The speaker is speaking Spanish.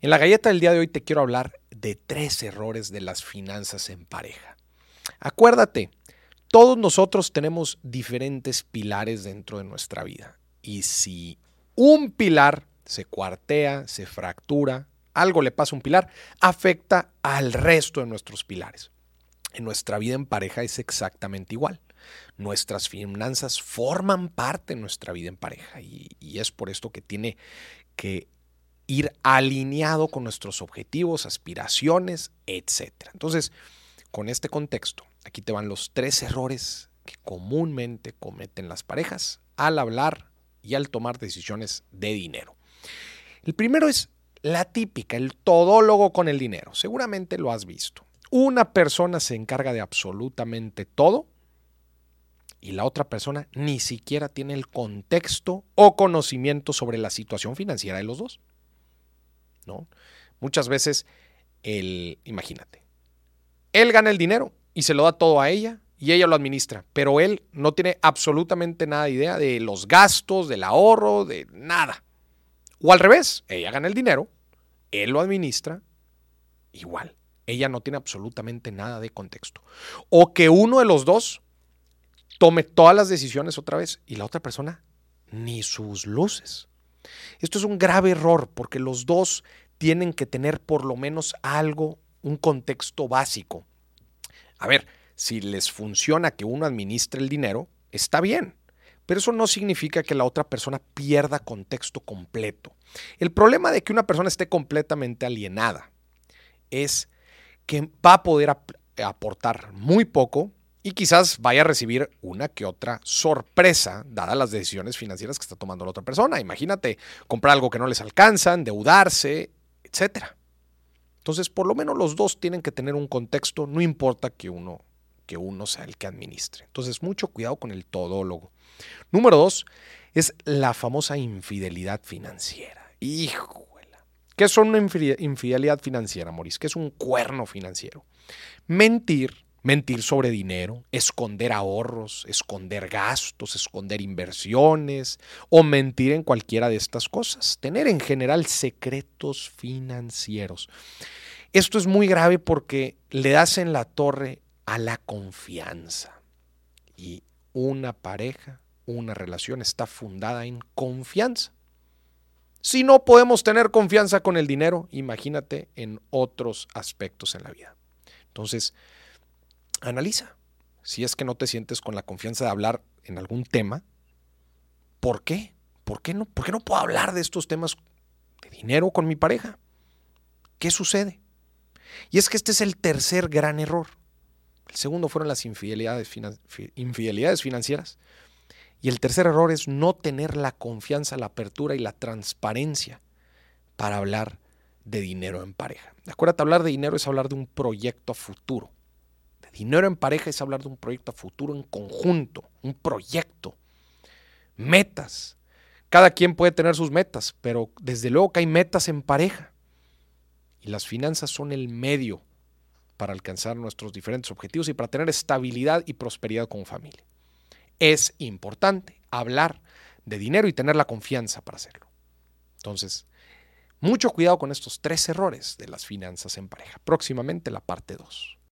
En la galleta del día de hoy te quiero hablar de tres errores de las finanzas en pareja. Acuérdate, todos nosotros tenemos diferentes pilares dentro de nuestra vida. Y si un pilar se cuartea, se fractura, algo le pasa a un pilar, afecta al resto de nuestros pilares. En nuestra vida en pareja es exactamente igual. Nuestras finanzas forman parte de nuestra vida en pareja y, y es por esto que tiene que ir alineado con nuestros objetivos, aspiraciones, etc. Entonces, con este contexto, aquí te van los tres errores que comúnmente cometen las parejas al hablar y al tomar decisiones de dinero. El primero es la típica, el todólogo con el dinero. Seguramente lo has visto. Una persona se encarga de absolutamente todo y la otra persona ni siquiera tiene el contexto o conocimiento sobre la situación financiera de los dos. ¿No? Muchas veces el, imagínate, él gana el dinero y se lo da todo a ella y ella lo administra, pero él no tiene absolutamente nada de idea de los gastos, del ahorro, de nada. O al revés, ella gana el dinero, él lo administra, igual. Ella no tiene absolutamente nada de contexto. O que uno de los dos tome todas las decisiones otra vez y la otra persona ni sus luces. Esto es un grave error porque los dos tienen que tener por lo menos algo, un contexto básico. A ver, si les funciona que uno administre el dinero, está bien. Pero eso no significa que la otra persona pierda contexto completo. El problema de que una persona esté completamente alienada es que va a poder aportar muy poco y quizás vaya a recibir una que otra sorpresa, dadas las decisiones financieras que está tomando la otra persona. Imagínate comprar algo que no les alcanza, endeudarse, etc. Entonces, por lo menos los dos tienen que tener un contexto, no importa que uno, que uno sea el que administre. Entonces, mucho cuidado con el todólogo. Número dos es la famosa infidelidad financiera. Híjole. ¿Qué es una infidelidad financiera, Maurice? ¿Qué es un cuerno financiero? Mentir mentir sobre dinero, esconder ahorros, esconder gastos, esconder inversiones o mentir en cualquiera de estas cosas. Tener en general secretos financieros. Esto es muy grave porque le das en la torre a la confianza. Y una pareja, una relación está fundada en confianza. Si no podemos tener confianza con el dinero, imagínate en otros aspectos en la vida. Entonces, analiza. Si es que no te sientes con la confianza de hablar en algún tema, ¿por qué? ¿Por qué no, por qué no puedo hablar de estos temas de dinero con mi pareja? ¿Qué sucede? Y es que este es el tercer gran error. El segundo fueron las infidelidades, infidelidades financieras. Y el tercer error es no tener la confianza, la apertura y la transparencia para hablar de dinero en pareja. Acuérdate, hablar de dinero es hablar de un proyecto a futuro. Dinero en pareja es hablar de un proyecto a futuro en conjunto, un proyecto, metas. Cada quien puede tener sus metas, pero desde luego que hay metas en pareja. Y las finanzas son el medio para alcanzar nuestros diferentes objetivos y para tener estabilidad y prosperidad como familia. Es importante hablar de dinero y tener la confianza para hacerlo. Entonces, mucho cuidado con estos tres errores de las finanzas en pareja. Próximamente la parte 2.